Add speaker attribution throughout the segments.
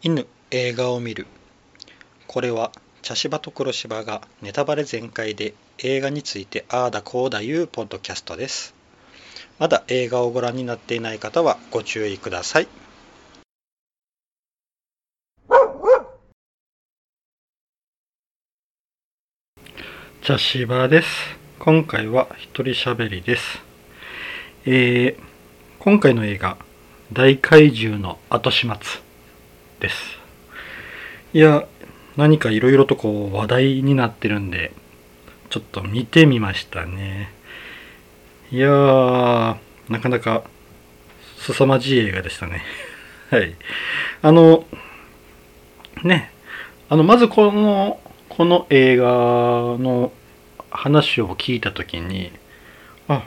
Speaker 1: 犬映画を見る。これは茶芝と黒芝がネタバレ全開で映画についてああだこうだいうポッドキャストです。まだ映画をご覧になっていない方はご注意ください。茶芝です。今回は一人喋りです。えー、今回の映画大怪獣の後始末。です。いや何かいろいろとこう話題になってるんでちょっと見てみましたね。いやーなかなか凄まじい映画でしたね。はい。あのねあのまずこのこの映画の話を聞いた時にあ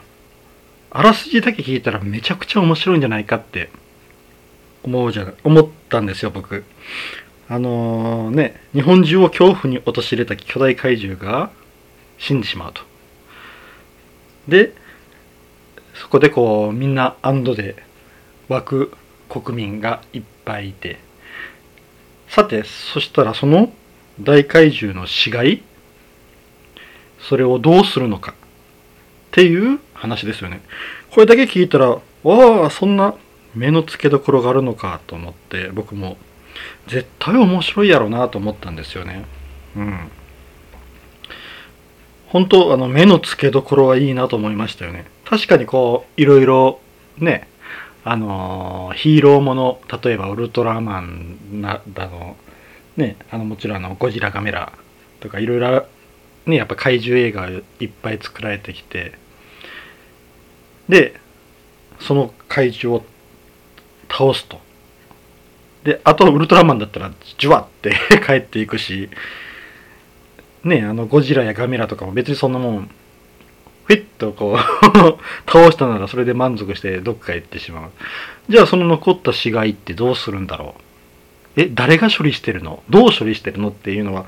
Speaker 1: あらすじだけ聞いたらめちゃくちゃ面白いんじゃないかって思うじゃ思ったんですよ僕。あのー、ね日本中を恐怖に陥れた巨大怪獣が死んでしまうと。でそこでこうみんな安堵で湧く国民がいっぱいいて。さてそしたらその大怪獣の死骸それをどうするのかっていう話ですよね。これだけ聞いたらわあそんな目の付けどころがあるのかと思って僕も絶対面白いやろうなと思ったんですよね。うん。本当あの目の付けどころはいいなと思いましたよね。確かにこういろいろねあの、ヒーローもの例えばウルトラマンなだのねあのもちろんあのゴジラガメラとかいろいろねやっぱ怪獣映画いっぱい作られてきて。でその怪獣を倒すと。であとウルトラマンだったらジュワって 帰っていくし。ねあのゴジラやガメラとかも別にそんなもんフィッとこう 倒したならそれで満足してどっか行ってしまう。じゃあその残った死骸ってどうするんだろう。え誰が処理してるの？どう処理してるの？っていうのは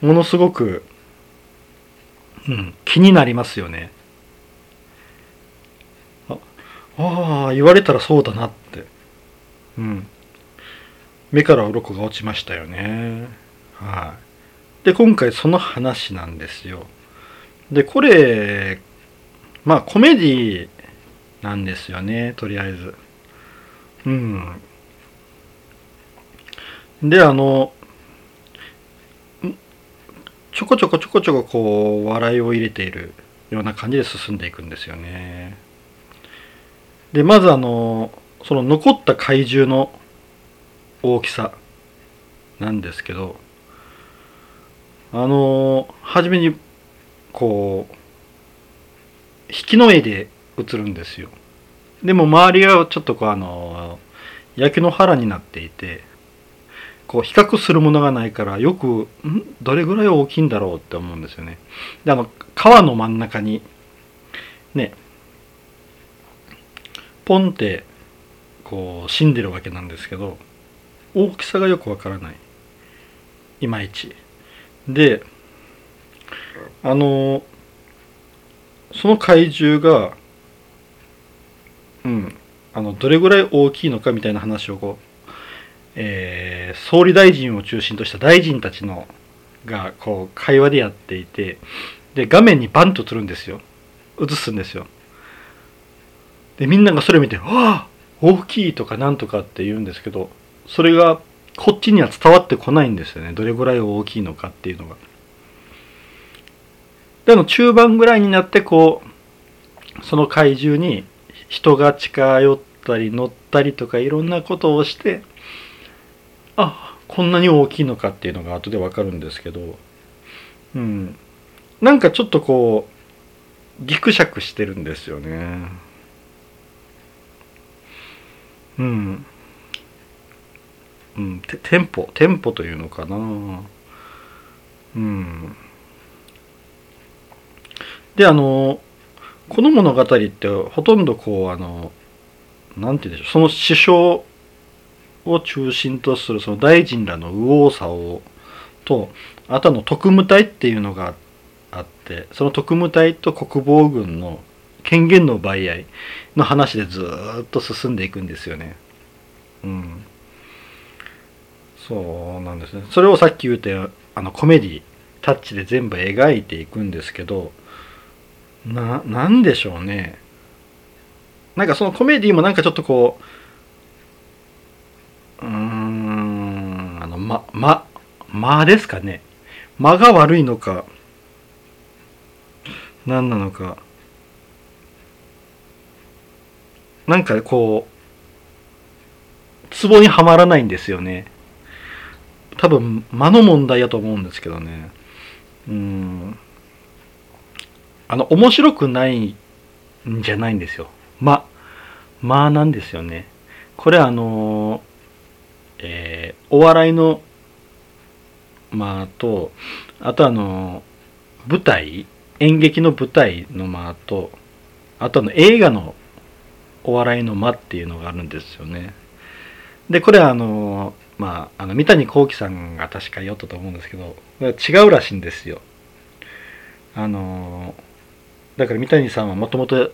Speaker 1: ものすごく、うん、気になりますよね。ああ言われたらそうだなって。うん。目から鱗が落ちましたよね。はい、で今回その話なんですよ。でこれまあコメディなんですよねとりあえず。うん。であのちょこちょこちょこちょここう笑いを入れているような感じで進んでいくんですよね。でまずあのその残った怪獣の大きさなんですけどあの初めにこう引きの絵で映るんですよ。でも周りはちょっとこうあの焼け野原になっていてこう比較するものがないからよくん？どれぐらい大きいんだろうって思うんですよね。であの川の真ん中にねポンってこう死んでるわけなんですけど大きさがよくわからない。いまいち。であのその怪獣がうんあのどれぐらい大きいのかみたいな話をこう、えー、総理大臣を中心とした大臣たちのがこう会話でやっていてで画面にバンと映るんですよ。映すんですよ。でみんながそれ見て「わあ大きい」とか「なんとか」って言うんですけどそれがこっちには伝わってこないんですよね。どれぐらい大きいのかっていうのが。でも中盤ぐらいになってこうその怪獣に人が近寄ったり乗ったりとかいろんなことをしてあこんなに大きいのかっていうのが後でわかるんですけどうん。なんかちょっとこうギクシャクしてるんですよね。うん。うん。テンポテンポというのかな。うん。であのこの物語ってほとんどこうあのなんて言うんでしょう。その師匠を中心とするその大臣らの右往左往とあとの特務隊っていうのがあってその特務隊と国防軍の権限の奪い合いの話でずっと進んでいくんですよね。うん、そうなんですね。それをさっき言うてあのコメディタッチで全部描いていくんですけどななんでしょうね。なんかそのコメディもなんかちょっとこううーんあのまま間ですかね。間が悪いのか何なのか。なんかこうツボにはまらないんですよね。多分間の問題やと思うんですけどね。うん。あの面白くないんじゃないんですよ。ままあなんですよね。これあのえー、お笑いのまあとあとあの舞台演劇の舞台の間とあとあの映画のお笑いの間っていうのがあるんですよねでこれはあのまああの三谷幸喜さんが確か言ったと思うんですけど違うらしいんですよあのだから三谷さんはもともと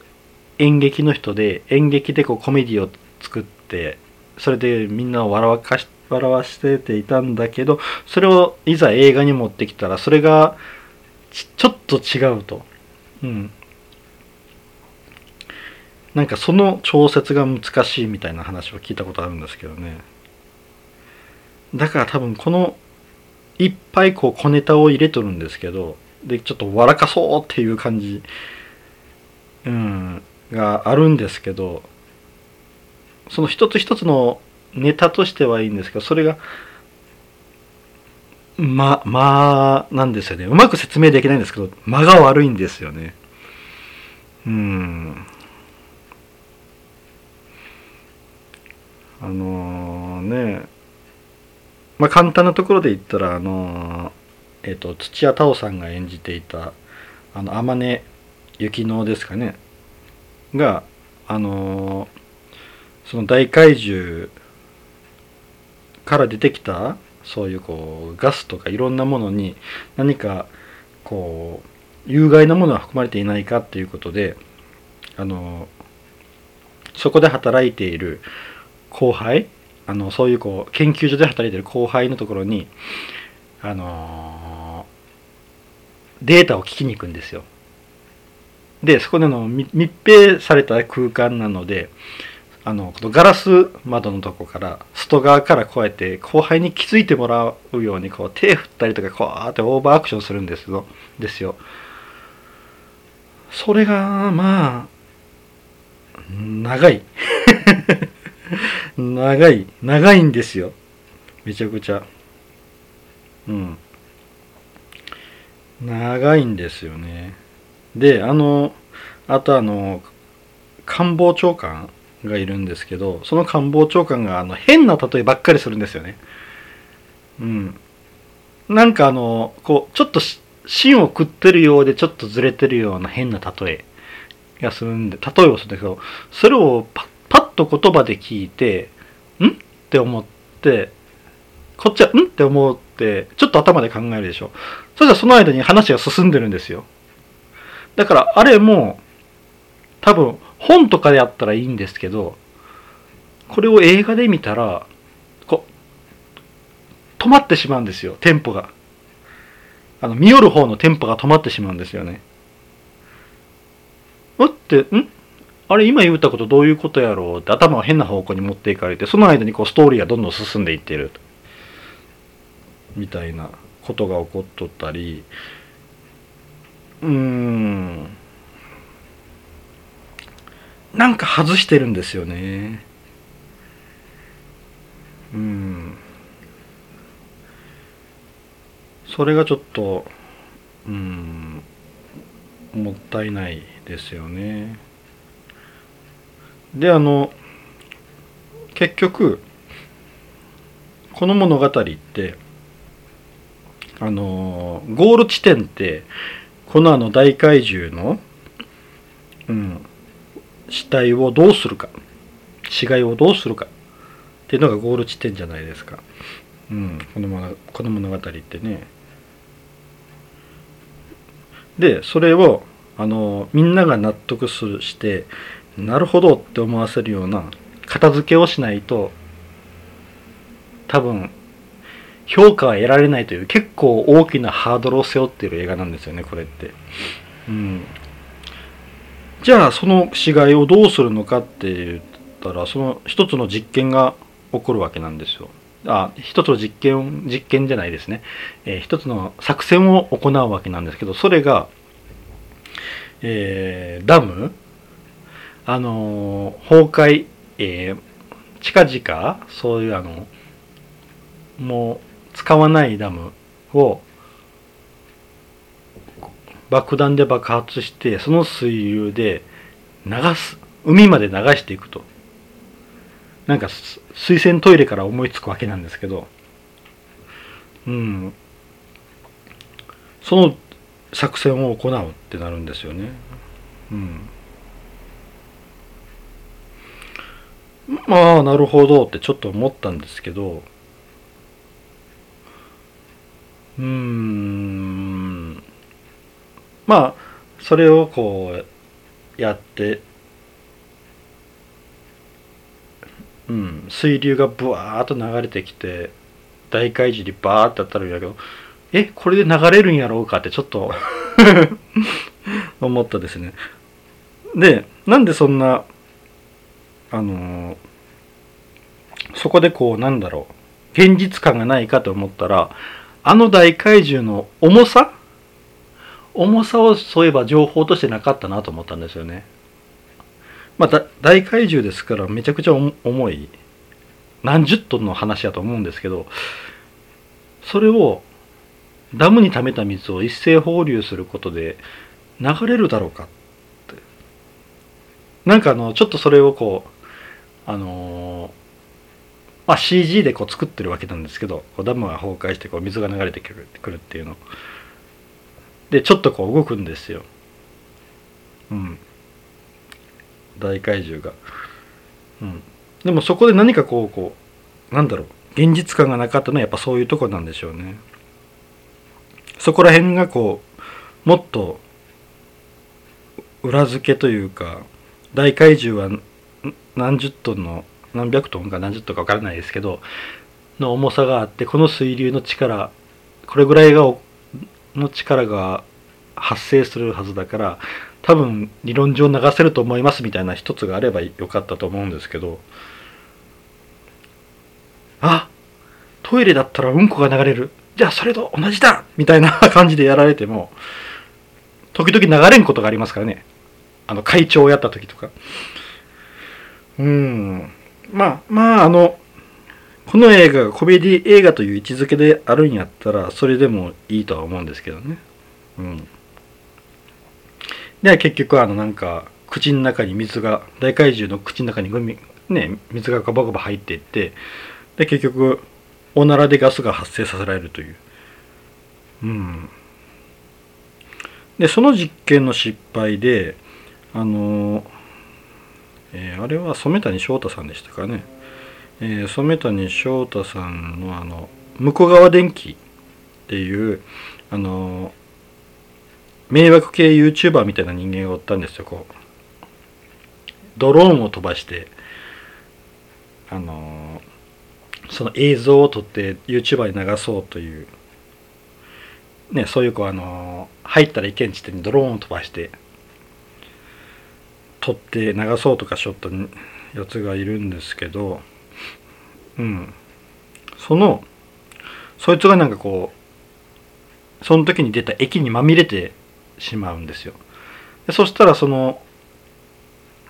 Speaker 1: 演劇の人で演劇でこうコメディを作ってそれでみんなを笑わかし笑わせていたんだけどそれをいざ映画に持ってきたらそれがちょっと違うと。うん。なんかその調節が難しいみたいな話を聞いたことあるんですけどね。だから多分このいっぱいこう小ネタを入れとるんですけどでちょっと笑かそうっていう感じ、うん、があるんですけどその一つ一つのネタとしてはいいんですけどそれがままあなんですよね。うまく説明できないんですけど間が悪いんですよね。うん。あのー、ねまあ簡単なところで言ったらあのー、えっ、ー、と土屋太鳳さんが演じていたあの天音雪乃ですかね。があの、その大怪獣から出てきたそういうこうガスとかいろんなものに何かこう有害なものが含まれていないかっていうことであのそこで働いている後輩？あのそういうこう研究所で働いてる後輩のところにあのデータを聞きに行くんですよ。でそこでの密閉された空間なのであのこのガラス窓のとこから外側からこうやって後輩に気づいてもらうようにこう手振ったりとかこうやってオーバーアクションするんですよ。ですよ。それがまあ長い。長い長いんですよめちゃくちゃうん長いんですよねであのあとあの官房長官がいるんですけどその官房長官があの変な例えばっかりするんですよね。うん。なんかあのこうちょっと芯を食ってるようでちょっとずれてるような変な例えがするんで例えをするんだけどそれをパッと言葉で聞いてん？って思ってこっちはん？って思ってちょっと頭で考えるでしょ。そしたらその間に話が進んでるんですよ。だからあれも多分本とかであったらいいんですけどこれを映画で見たらこう止まってしまうんですよテンポが。あの見よる方のテンポが止まってしまうんですよね。うってん？あれ今言ったことどういうことやろうって頭を変な方向に持っていかれてその間にこうストーリーがどんどん進んでいってるみたいなことが起こっとったり。うーん。なんか外してるんですよね。うん。それがちょっとうんもったいないですよね。であの結局この物語ってあのゴール地点ってこのあの大怪獣の、うん、死体をどうするか死骸をどうするかっていうのがゴール地点じゃないですか、うん、この物この物語ってね。でそれをあのみんなが納得するしてなるほどって思わせるような片付けをしないと多分評価は得られないという結構大きなハードルを背負っている映画なんですよねこれって。うん、じゃあその死骸をどうするのかって言ったらその一つの実験が起こるわけなんですよ。あ一つの実験実験じゃないですね、えー、一つの作戦を行うわけなんですけどそれが、えー、ダムあのー、崩壊、えー、近々そういうあのもう使わないダムを爆弾で爆発してその水流で流す海まで流していくと。なんか水洗トイレから思いつくわけなんですけど。うん。その作戦を行うってなるんですよね。うん。まあなるほどってちょっと思ったんですけどうーん。まあそれをこうやってうん水流がブワーッと流れてきて大海寺にバーって当たるんやけどえこれで流れるんやろうかってちょっと 思ったですね。でなんでそんなあのー、そこでこうなんだろう現実感がないかと思ったらあの大怪獣の重さ？重さをそういえば情報としてなかったなと思ったんですよね。まあ、大怪獣ですからめちゃくちゃ重い何十トンの話だと思うんですけどそれをダムに溜めた水を一斉放流することで流れるだろうかってなんかあのちょっとそれをこうあのまあ、CG でこう作ってるわけなんですけどこうダムが崩壊してこう水が流れてくるっていうの。でちょっとこう動くんですよ。うん。大怪獣が。うん。でもそこで何かこうこうなんだろう。現実感がなかったのはやっぱそういうとこなんでしょうね。そこら辺がこうもっと裏付けというか大怪獣は何十トンの何百トンか何十トンか分からないですけどの重さがあってこの水流の力これぐらいがの力が発生するはずだから多分理論上流せると思いますみたいな一つがあればよかったと思うんですけどあトイレだったらうんこが流れる。じゃあそれと同じだみたいな 感じでやられても時々流れんことがありますからね。あの会長をやった時とか。うん。まあまああのこの映画がコメディ映画という位置づけであるんやったらそれでもいいとは思うんですけどね。うん。で結局あのなんか口の中に水が大怪獣の口の中にグミね水がガバガバ入っていってで結局おならでガスが発生させられるという。うん。でその実験の失敗であのえー、あれは染谷翔太さんでしたかね、えー、染谷翔太さんのあの向こう側電気っていうあの迷惑系 YouTuber みたいな人間がおったんですよこう。ドローンを飛ばしてあのその映像を撮って YouTuber に流そうという。ねそういうこうあの入ったらいけん地点にドローンを飛ばして撮って流そうとかしょったやつがいるんですけどうん。そのそいつがなんかこうその時に出た液にまみれてしまうんですよ。でそしたらその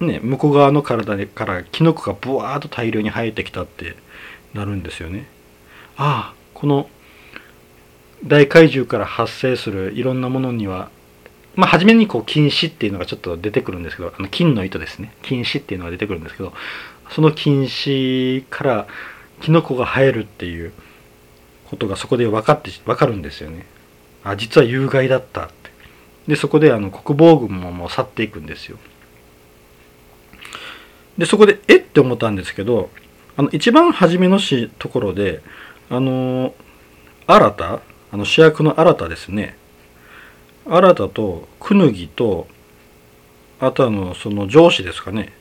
Speaker 1: ね向こう側の体からキノコがブワーッと大量に生えてきたってなるんですよね。ああこの大怪獣から発生するいろんなものにはまあ、初めにこう禁止っていうのがちょっと出てくるんですけど、あの金の糸ですね。禁止っていうのが出てくるんですけど、その禁止からキノコが生えるっていうことがそこで分かって、分かるんですよね。あ、実は有害だったって。で、そこであの国防軍ももう去っていくんですよ。で、そこで、えって思ったんですけど、あの、一番初めのしところで、あの、新た、あの主役の新たですね。新田とくぬぎとあとあのその上司ですかね。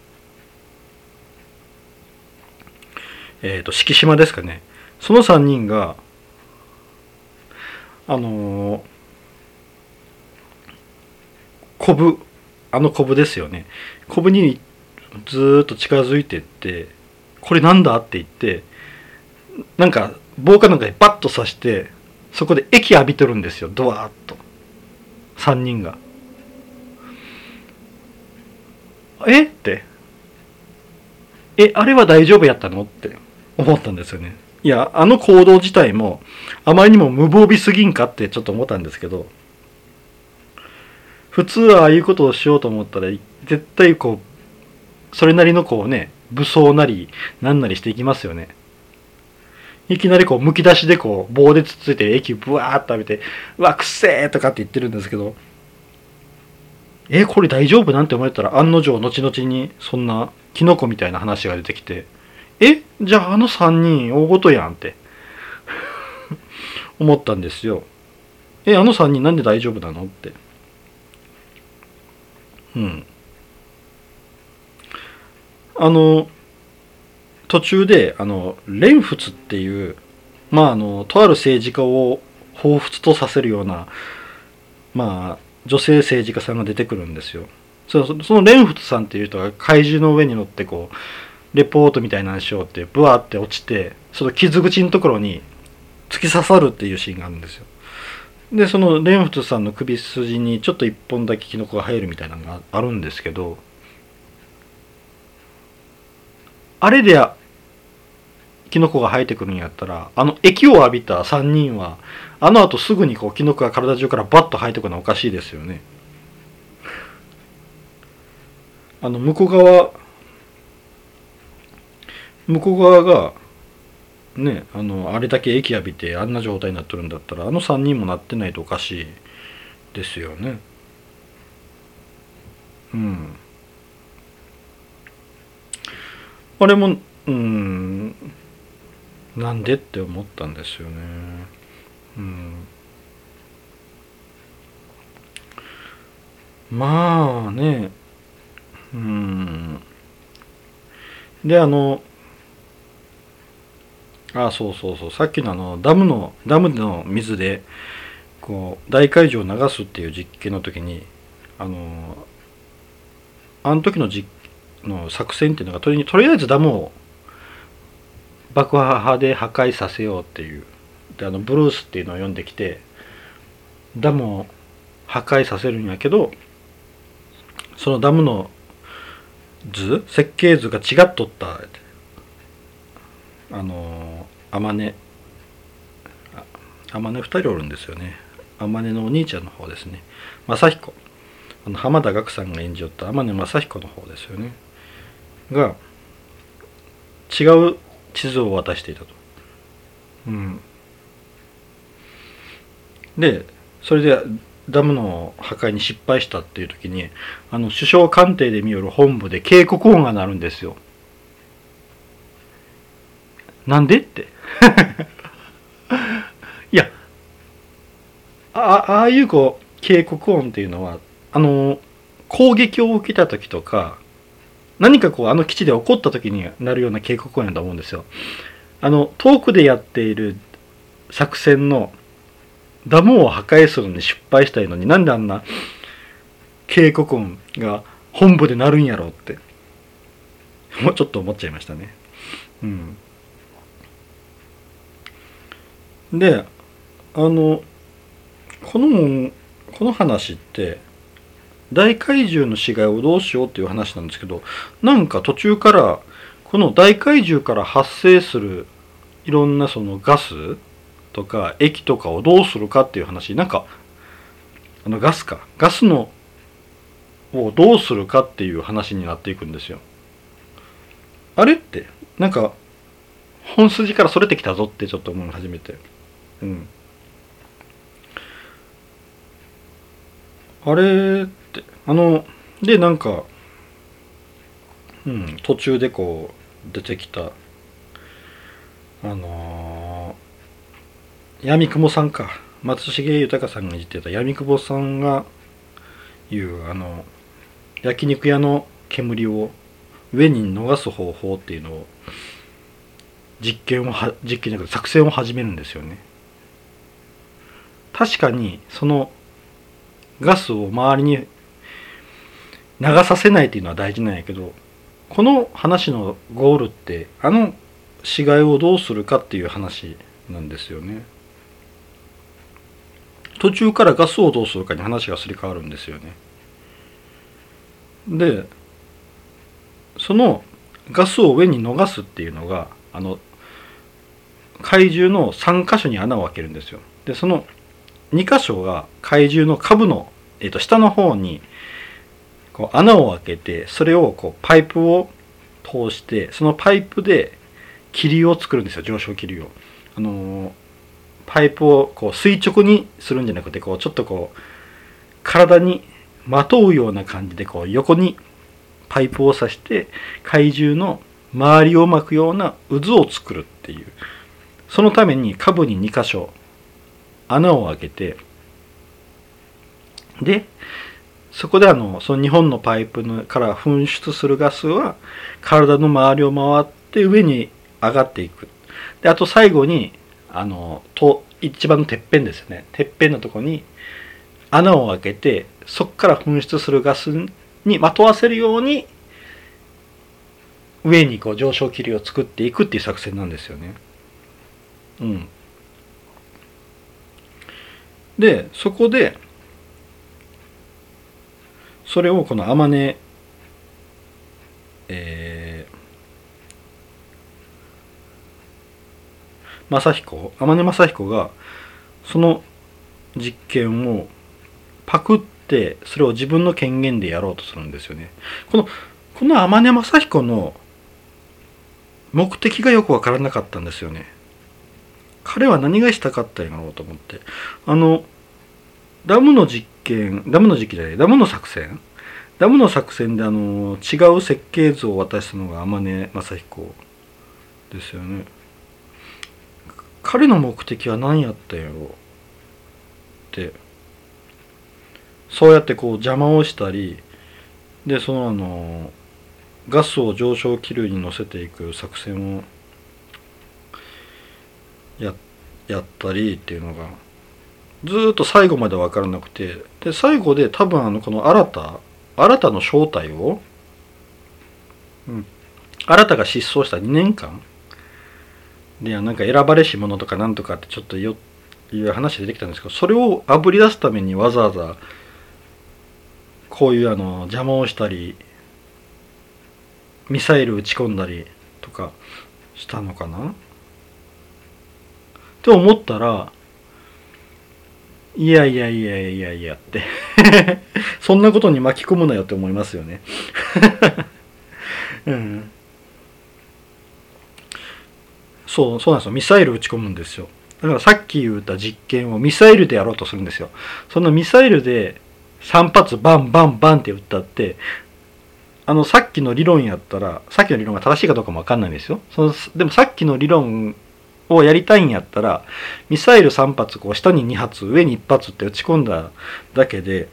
Speaker 1: えっ、ー、と敷島ですかね。その3人があのー、コブあのコブですよね。コブにずっと近づいてってこれなんだって言ってなんか棒かなんかでバッと刺してそこで液浴びてるんですよ。ドワーッと。3人が。え？って。えあれは大丈夫やったの？って。思ったんですよね。いやあの行動自体もあまりにも無防備すぎんかってちょっと思ったんですけど。普通はああいうことをしようと思ったら絶対こうそれなりのこうね武装なりなんなりしていきますよね。いきなりこうむき出しでこう棒でつついて液ブワーッと浴びてうわくせーとかって言ってるんですけどえこれ大丈夫なんて思ったら案の定後々にそんなキノコみたいな話が出てきてえじゃああの3人大ごとやんって 思ったんですよ。えあの3人なんで大丈夫なのって。うん。あの途中であの蓮仏っていうまああのとある政治家を彷彿とさせるようなまあ女性政治家さんが出てくるんですよ。そのその蓮仏さんっていう人が怪獣の上に乗ってこうレポートみたいなのしようってブワーって落ちてその傷口のところに突き刺さるっていうシーンがあるんですよ。でその蓮仏さんの首筋にちょっと一本だけキノコが生えるみたいなのがあるんですけどあれでキノコが生えてくるんやったらあの液を浴びた3人はあの後すぐにこうキノコが体中からバッと生えてくるのはおかしいですよね。あの向こう側向こう側がねあのあれだけ液浴びてあんな状態になってるんだったらあの3人もなってないとおかしいですよね。うん。あれもうんなんでって思ったんですよね。うん。まあね。うん。であのあそうそうそう。さっきのあのダムのダムの水でこう大海樹を流すっていう実験の時にあのあの時の実験の作戦っていうのがとりとりあえずダムを爆破で破壊させようっていう。であのブルースっていうのを読んできてダムを破壊させるんやけどそのダムの図設計図が違っとった。あの天音天音2人おるんですよね。天音のお兄ちゃんの方ですね。正彦あの浜田岳さんが演じよった天音正彦の方ですよね。が違う地図を渡していたと。うん、でそれでダムの破壊に失敗したっていう時にあの首相官邸で見よる本部で警告音が鳴るんですよ。なんでって いやあああいうこう警告音っていうのはあの攻撃を受けた時とか何かこうあの基地で起こった時になるような警告音やと思うんですよ。あの遠くでやっている作戦のダムを破壊するのに失敗したいのになんであんな警告音が本部で鳴るんやろうってもうちょっと思っちゃいましたね。うん、であのこのこの話って大怪獣の死骸をどうしようっていう話なんですけどなんか途中からこの大怪獣から発生するいろんなそのガスとか液とかをどうするかっていう話なんかあのガスかガスのをどうするかっていう話になっていくんですよ。あれってなんか本筋からそれてきたぞってちょっと思い始めて。うん。あれあのでなんかうん途中でこう出てきたあのー、闇雲さんか。松重豊さんが言ってた闇雲さんが言うあの焼肉屋の煙を上に逃す方法っていうのを実験をは実験じゃなくて作戦を始めるんですよね。確かにそのガスを周りに流させないっていうのは大事なんやけどこの話のゴールってあの死骸をどうするかっていう話なんですよね。途中からガスをどうするかに話がすり替わるんですよね。でそのガスを上に逃すっていうのがあの怪獣の3箇所に穴を開けるんですよ。でその2箇所が怪獣の下部の、えー、と下の方にこう穴を開けてそれをこうパイプを通してそのパイプで気流を作るんですよ上昇気流を。あのー、パイプをこう垂直にするんじゃなくてこうちょっとこう体にまとうような感じでこう横にパイプを刺して怪獣の周りを巻くような渦を作るっていうそのために下部に2箇所穴を開けてでそこであのその2本のパイプのから噴出するガスは体の周りを回って上に上がっていくであと最後にあのと一番のてっぺんですよねてっぺんのとこに穴を開けてそこから噴出するガスにまとわせるように上にこう上昇気流を作っていくっていう作戦なんですよね。うん。でそこでそれをこの天音えー、正彦天音正彦がその実験をパクってそれを自分の権限でやろうとするんですよね。このこの天音正彦の目的がよく分からなかったんですよね。彼は何がしたかったんやろうと思って。あのダムの実験ダムの時期じゃないダムの作戦？ダムの作戦であの違う設計図を渡したのが天音正彦ですよね。彼の目的は何やったんやろ？うって。そうやってこう邪魔をしたりでそのあのガスを上昇気流に乗せていく作戦をややったりっていうのがずっと最後まで分からなくてで最後で多分あのこの新た新たの正体を、うん、新たが失踪した2年間でなんか選ばれし者とかなんとかってちょっとよいう話出てきたんですけどそれをあぶり出すためにわざわざこういうあの邪魔をしたりミサイル撃ち込んだりとかしたのかな？って思ったらいやいやいやいやいやって そんなことに巻き込むなよって思いますよね うん。そう、そうなんですよ。ミサイル撃ち込むんですよ。だからさっき言った実験をミサイルでやろうとするんですよ。そのミサイルで3発バンバンバンって撃ったって、あのさっきの理論やったら、さっきの理論が正しいかどうかもわかんないんですよ。そのでもさっきの理論をやりたいんやったらミサイル3発こう下に2発上に1発って打ち込んだだけで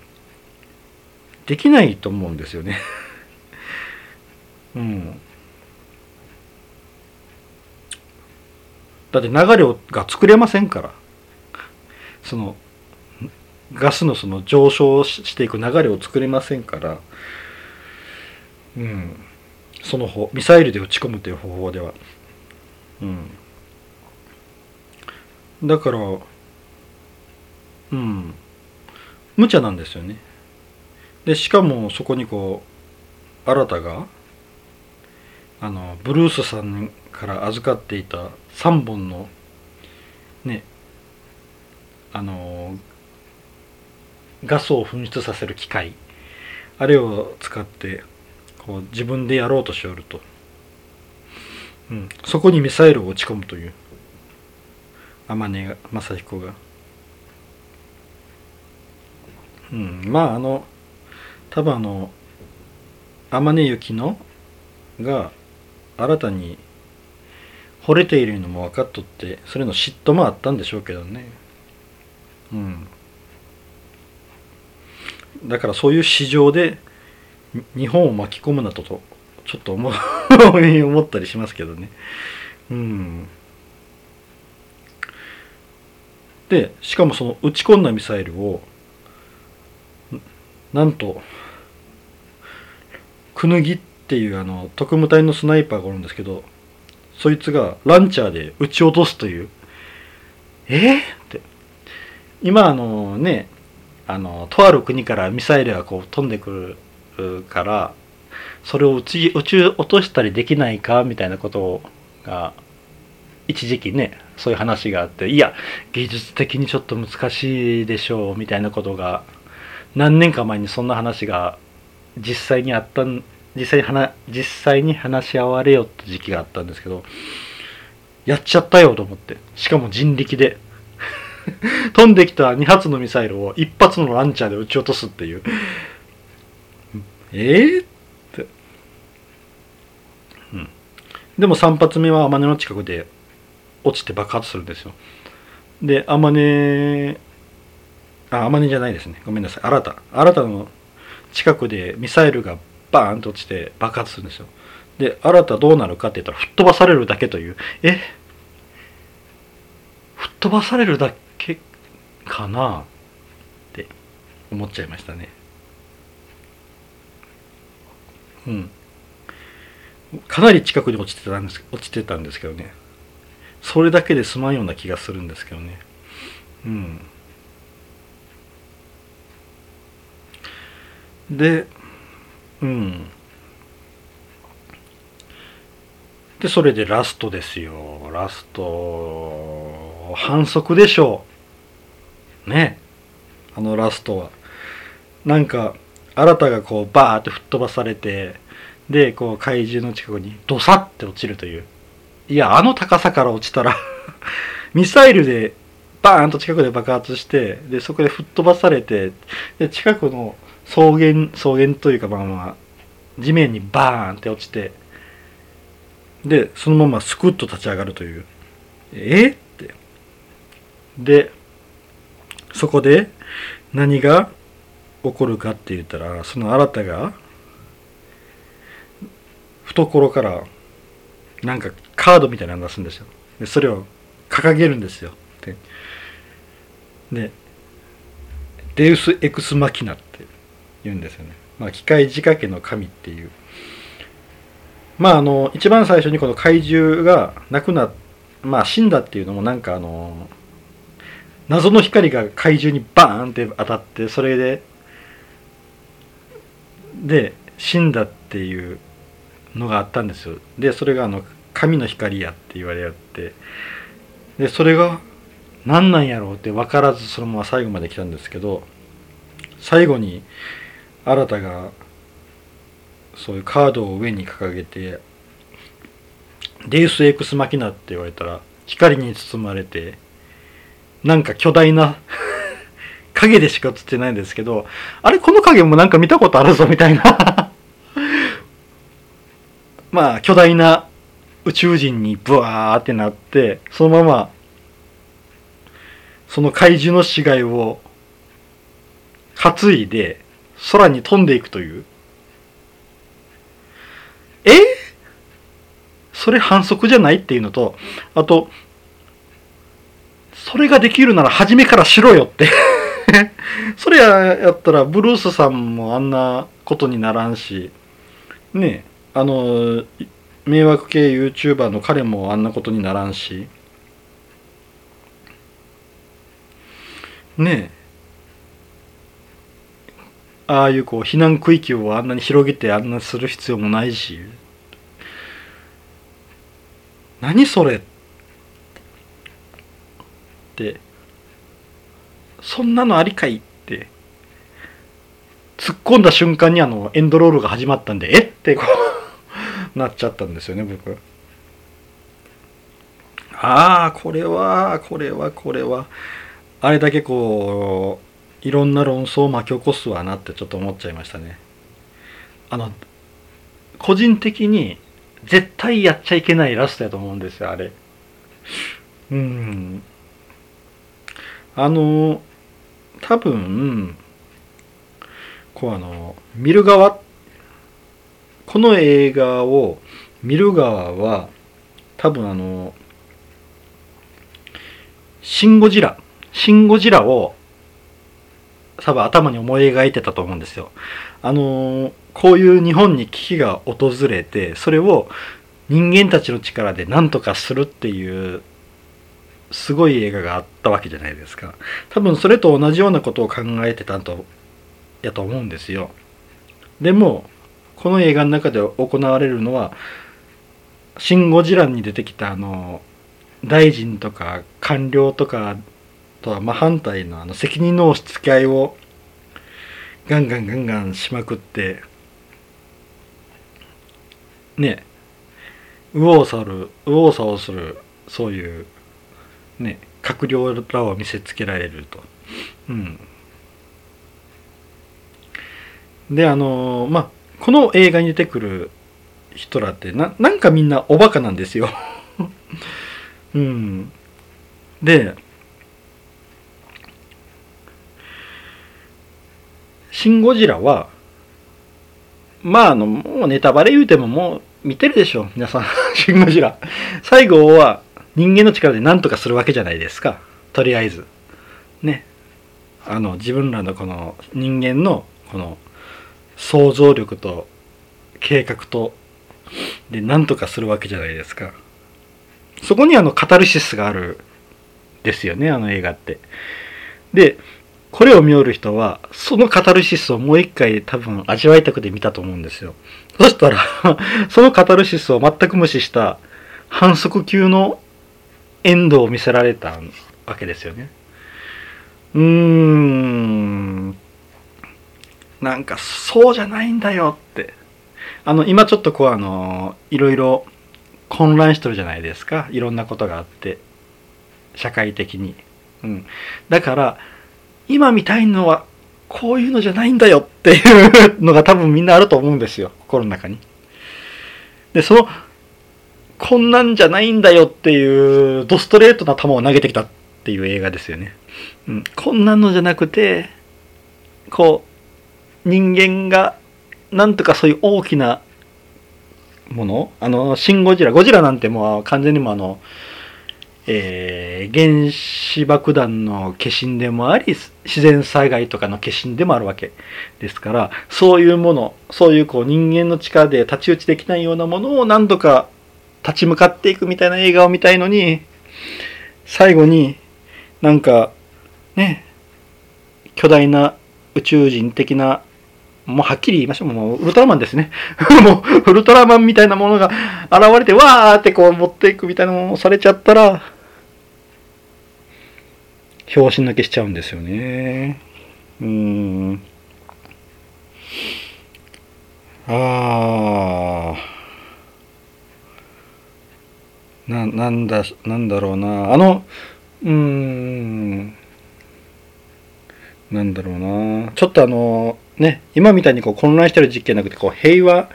Speaker 1: できないと思うんですよね。うん。だって流れが作れませんから。そのガスのその上昇していく流れを作れませんから。うん。その方ミサイルで撃ち込むという方法では。うん。だからうん。無茶なんですよね。でしかもそこにこう新たがあのブルースさんから預かっていた3本のねあのガスを噴出させる機械あれを使ってこう自分でやろうとしておると、うん、そこにミサイルを撃ち込むという。天音正彦が。うん、まああの多分あの天音雪のが新たに惚れているのも分かっとってそれの嫉妬もあったんでしょうけどね。うん。だからそういう市場で日本を巻き込むなととちょっと思 思ったりしますけどね。うん。でしかもその撃ち込んだミサイルをなんとクヌギっていうあの特務隊のスナイパーがおるんですけどそいつがランチャーで撃ち落とすという。えー、って。今あのねあのとある国からミサイルがこう飛んでくるからそれを撃ち撃ち落としたりできないかみたいなことが一時期ねそういう話があっていや技術的にちょっと難しいでしょうみたいなことが何年か前にそんな話が実際にあった実際に話実際に話し合われよって時期があったんですけどやっちゃったよと思ってしかも人力で。飛んできた2発のミサイルを1発のランチャーで撃ち落とすっていう。えー、って、うん、でも3発目は天音の近くで落ちて爆発するんですよ。で天音あ天音じゃないですね。ごめんなさい。新た。新たの近くでミサイルがバーンと落ちて爆発するんですよ。で新たどうなるかって言ったら吹っ飛ばされるだけという。え？吹っ飛ばされるだけかな？って思っちゃいましたね。うん。かなり近くに落ちてたんです落ちてたんですけどね。それだけで済まんような気がするんですけどね。うん。でうん。でそれでラストですよ。ラスト反則でしょう。ね。あのラストは。なんか新たがこうバーって吹っ飛ばされてでこう怪獣の近くにドサッて落ちるという。いやあの高さから落ちたら ミサイルでバーンと近くで爆発してでそこで吹っ飛ばされてで近くの草原草原というかまあまあ地面にバーンって落ちてでそのまますくっと立ち上がるという。え？って。でそこで何が起こるかって言ったらその新たが懐からなんかカードみたいなの出すんですよでそれを掲げるんですよででデウス・エクス・マキナって言うんですよね。まあ、機械仕掛けの神っていう。まあ、あの、一番最初にこの怪獣が亡くなっ、まあ、死んだっていうのもなんかあの、謎の光が怪獣にバーンって当たって、それで、で、死んだっていうのがあったんですよ。で、それがあの、神の光やって言われて、で、それが何なんやろうって分からずそのまま最後まで来たんですけど、最後に、新たがそういうカードを上に掲げてデイスエクスマキナって言われたら光に包まれてなんか巨大な 影でしか映ってないんですけどあれこの影もなんか見たことあるぞみたいな。まあ巨大な宇宙人にブワーってなってそのままその怪獣の死骸を担いで空に飛んでいくという。え？それ反則じゃないっていうのと、あと、それができるなら初めからしろよって。それやったらブルースさんもあんなことにならんし、ねあの、迷惑系 YouTuber の彼もあんなことにならんし、ねえ、ああいうこう避難区域をあんなに広げてあんなする必要もないし。何それって。そんなのありかいって。突っ込んだ瞬間にあのエンドロールが始まったんでえってこう。なっちゃったんですよね僕ああこれはこれはこれはあれだけこういろんな論争を巻き起こすわなってちょっと思っちゃいましたね。あの個人的に絶対やっちゃいけないラストやと思うんですよあれ。うんあの多分こうあの見る側っこの映画を見る側は多分あの「シン・ゴジラ」シン・ゴジラを多分頭に思い描いてたと思うんですよ。あのこういう日本に危機が訪れてそれを人間たちの力で何とかするっていうすごい映画があったわけじゃないですか多分それと同じようなことを考えてたんとやと思うんですよでもこの映画の中で行われるのは「シン・ゴジラ」に出てきたあの大臣とか官僚とかとは真反対のあの責任の押し付け合いをガンガンガンガンしまくってね右往左る右往左往するそういうね閣僚らを見せつけられると。うん、であのまあこの映画に出てくる人らってななんかみんなおバカなんですよ。うん、で「シン・ゴジラ」はまああのもうネタバレ言うてももう見てるでしょ皆さん。シン・ゴジラ。最後は人間の力で何とかするわけじゃないですか。とりあえず。ね。あの自分らのこの人間のこの想像力と計画とで何とかするわけじゃないですか。そこにあのカタルシスがあるですよねあの映画って。でこれを見よる人はそのカタルシスをもう一回多分味わいたくて見たと思うんですよ。そしたら そのカタルシスを全く無視した反則級のエンドを見せられたわけですよね。うーん。なんかそうじゃないんだよって。あの今ちょっとこうあのいろいろ混乱してるじゃないですか。いろんなことがあって。社会的に、うん、だから今見たいのはこういうのじゃないんだよっていうのが多分みんなあると思うんですよ。心の中に。でそのこんなんじゃないんだよっていうドストレートな球を投げてきたっていう映画ですよね、うん、こんなのじゃなくてこう人間がなんとかそういう大きなもの？あの、シン・ゴジラ。ゴジラなんてもう完全にもあの、えー、原子爆弾の化身でもあり、自然災害とかの化身でもあるわけですから、そういうもの、そういうこう人間の力で太刀打ちできないようなものを何とか立ち向かっていくみたいな映画を見たいのに、最後になんか、ね、巨大な宇宙人的なもうはっきり言いましょう。もうウルトラマンですね。もうウルトラマンみたいなものが現れて、わーってこう持っていくみたいなものをされちゃったら、拍子抜けしちゃうんですよね。うーん。あー。な、なんだ、なんだろうな。あの、うーん。なんだろうな。ちょっとあの、ね、今みたいにこう混乱してる実験なくてこう平和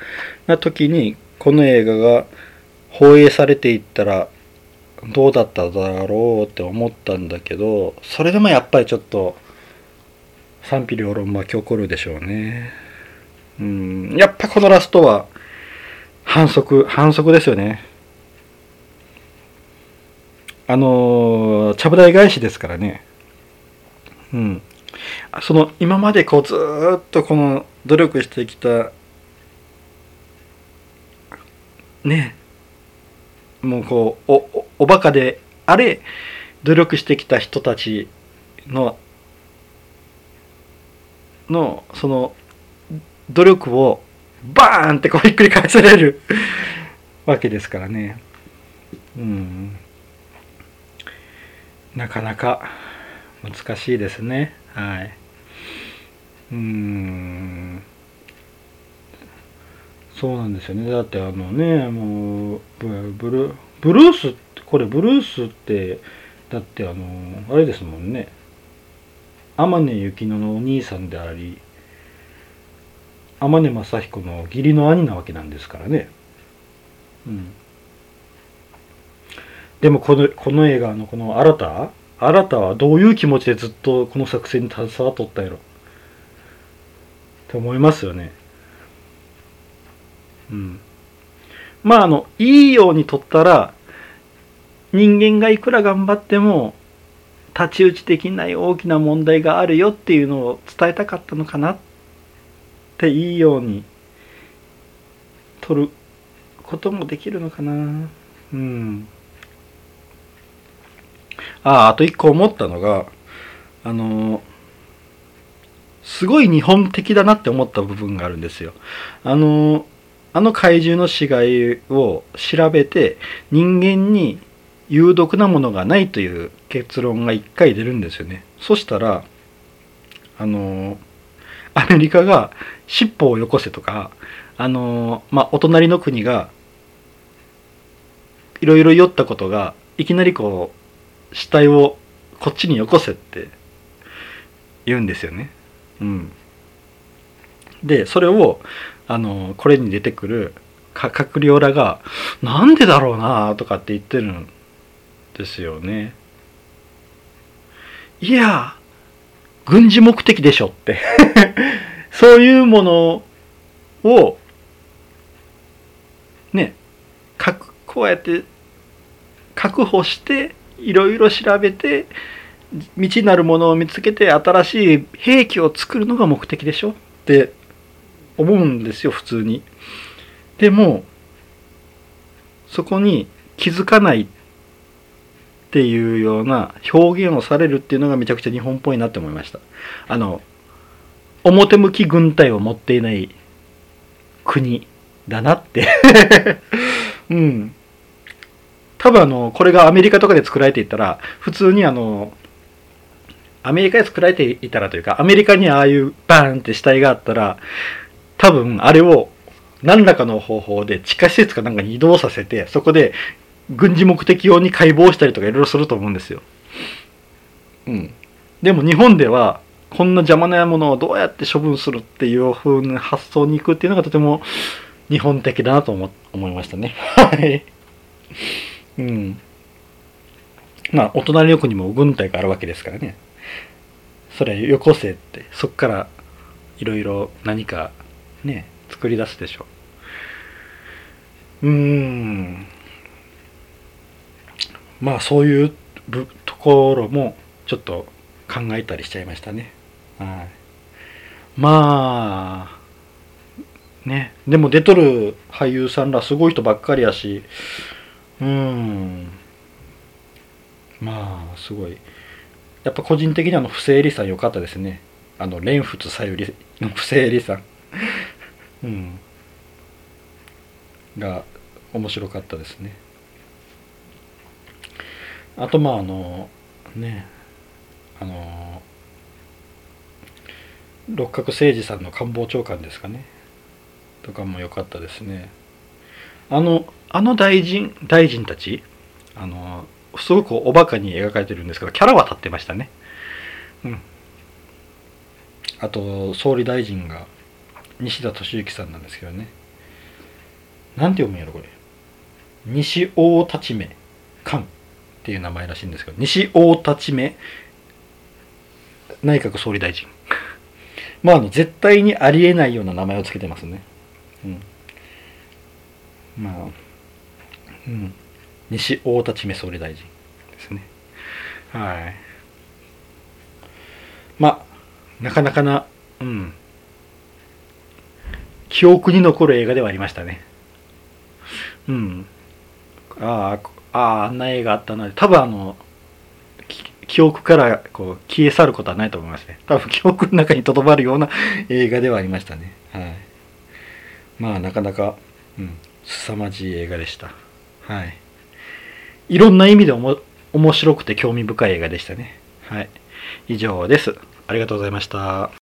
Speaker 1: な時にこの映画が放映されていったらどうだっただろうって思ったんだけどそれでもやっぱりちょっと賛否両論巻き起こるでしょうね。うんやっぱこのラストは反則反則ですよね。あのちゃぶ台返しですからね。うん。その今までこうずっとこの努力してきたねもうこうおおおバカであれ努力してきた人たちののその努力をバーンってこうひっくり返されるわけですからね。うん。なかなか難しいですね。はい。うん。そうなんですよね。だってあのね、もう、ブルブルース、これブルースって、だってあの、あれですもんね。天音幸乃のお兄さんであり、天音正彦の義理の兄なわけなんですからね。うん。でもこの、この映画のこの新た新たはどういう気持ちでずっとこの作戦に携わっとったやろ？って思いますよね。うん。まああの、いいように撮ったら、人間がいくら頑張っても、太刀打ちできない大きな問題があるよっていうのを伝えたかったのかなっていいように取ることもできるのかなうんああと一個思ったのがあのすごい日本的だなって思った部分があるんですよ。あのあの怪獣の死骸を調べて人間に有毒なものがないという結論が一回出るんですよね。そしたらあのアメリカが尻尾をよこせとかあのまあお隣の国がいろいろ酔ったことがいきなりこう死体をこっちによこせって言うんですよね。うん、でそれをあのこれに出てくる閣僚らが「なんでだろうな」とかって言ってるんですよね。いや軍事目的でしょって そういうものをねかこうやって確保していろいろ調べて未知なるものを見つけて新しい兵器を作るのが目的でしょって思うんですよ普通に。でもそこに気づかないっていうような表現をされるっていうのがめちゃくちゃ日本っぽいなって思いました。あの表向き軍隊を持っていない国だなって うん。多分あの、これがアメリカとかで作られていったら、普通にあの、アメリカで作られていたらというか、アメリカにああいうバーンって死体があったら、多分あれを何らかの方法で地下施設かなんかに移動させて、そこで軍事目的用に解剖したりとかいろいろすると思うんですよ。うん。でも日本では、こんな邪魔なものをどうやって処分するっていう風な発想に行くっていうのがとても日本的だなと思思いましたね。はい。うん。まあ、お隣の国も軍隊があるわけですからね。それよこせって、そっからいろいろ何かね、作り出すでしょう。うーん。まあ、そういうところもちょっと考えたりしちゃいましたね。はい。まあ、ね。でも出とる俳優さんらすごい人ばっかりやし、うん。まあ、すごい。やっぱ個人的にあの、不正理さん良かったですね。あの、蓮仏さゆりの不正理さん。うん。が、面白かったですね。あと、まあ、あの、ね、あの、六角誠治さんの官房長官ですかね。とかも良かったですね。あの、あの大臣、大臣たち、あの、すごくおバカに描かれてるんですけど、キャラは立ってましたね。うん。あと、総理大臣が西田敏行さんなんですけどね。なんて読むんやろ、これ。西大立ち目官っていう名前らしいんですけど、西大立ち目内閣総理大臣。まあ、あの、絶対にありえないような名前を付けてますね。うん、まあ、うん、西大田地総理大臣。ですね。はい。まあなかなかなうん。記憶に残る映画ではありましたね。うん。あああああんな映画あったな。多分あの記憶からこう消え去ることはないと思いますね。多分 記憶の中にとどまるような映画ではありましたね。はい。まあなかなか、うん、凄まじい映画でした。はい。いろんな意味でおも面白くて興味深い映画でしたね。はい。以上です。ありがとうございました。